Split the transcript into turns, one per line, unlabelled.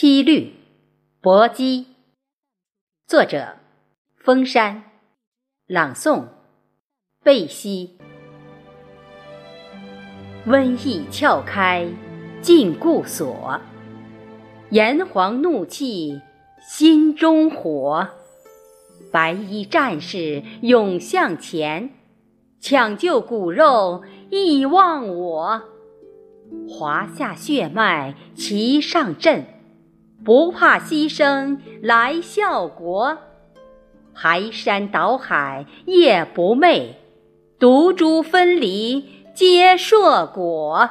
七律·搏击，作者：封山，朗诵：贝西。瘟疫撬开禁锢锁，炎黄怒气心中火。白衣战士涌向前，抢救骨肉亦忘我。华夏血脉齐上阵。不怕牺牲来效国，排山倒海夜不寐，毒株分离皆硕果。